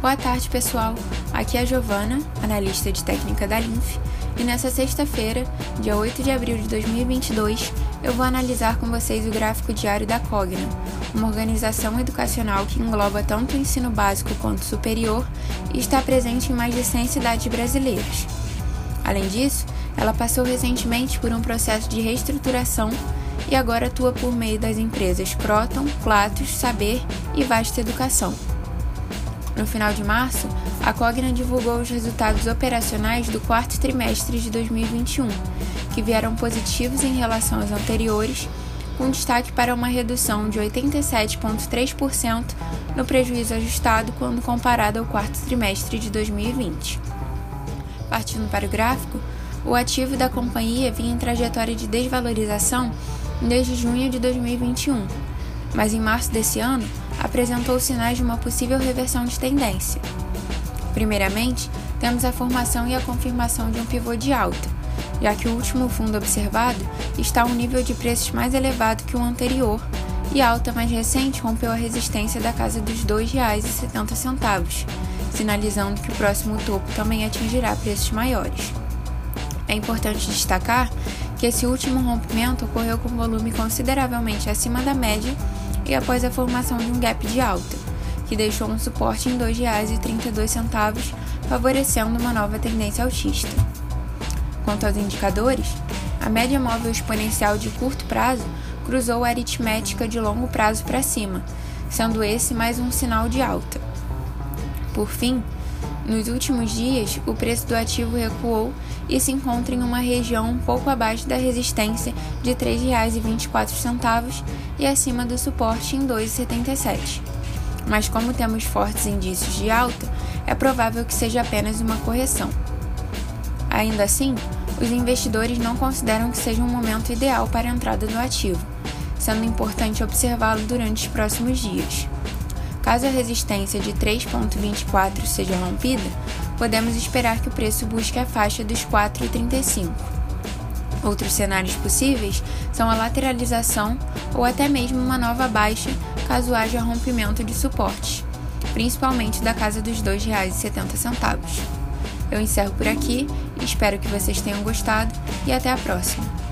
Boa tarde, pessoal. Aqui é a Giovana, analista de técnica da Linf, e nessa sexta-feira, dia 8 de abril de 2022, eu vou analisar com vocês o gráfico diário da Cogna, uma organização educacional que engloba tanto o ensino básico quanto superior e está presente em mais de 100 cidades brasileiras. Além disso, ela passou recentemente por um processo de reestruturação e agora atua por meio das empresas Croton, Platos, Saber e Vasta Educação. No final de março, a Cogna divulgou os resultados operacionais do quarto trimestre de 2021, que vieram positivos em relação aos anteriores, com destaque para uma redução de 87,3% no prejuízo ajustado quando comparado ao quarto trimestre de 2020. Partindo para o gráfico, o ativo da companhia vinha em trajetória de desvalorização desde junho de 2021, mas em março desse ano apresentou sinais de uma possível reversão de tendência. Primeiramente, temos a formação e a confirmação de um pivô de alta, já que o último fundo observado está a um nível de preços mais elevado que o anterior e a alta mais recente rompeu a resistência da casa dos R$ 2,70, sinalizando que o próximo topo também atingirá preços maiores. É importante destacar que esse último rompimento ocorreu com volume consideravelmente acima da média e após a formação de um gap de alta, que deixou um suporte em R$ 2,32, favorecendo uma nova tendência altista. Quanto aos indicadores, a média móvel exponencial de curto prazo cruzou a aritmética de longo prazo para cima, sendo esse mais um sinal de alta. Por fim, nos últimos dias, o preço do ativo recuou e se encontra em uma região um pouco abaixo da resistência de R$ 3,24 e acima do suporte em R$ 2,77. Mas como temos fortes indícios de alta, é provável que seja apenas uma correção. Ainda assim, os investidores não consideram que seja um momento ideal para a entrada no ativo, sendo importante observá-lo durante os próximos dias. Caso a resistência de 3,24 seja rompida, podemos esperar que o preço busque a faixa dos 4,35. Outros cenários possíveis são a lateralização ou até mesmo uma nova baixa caso haja rompimento de suporte, principalmente da casa dos R$ 2,70. Eu encerro por aqui, espero que vocês tenham gostado e até a próxima!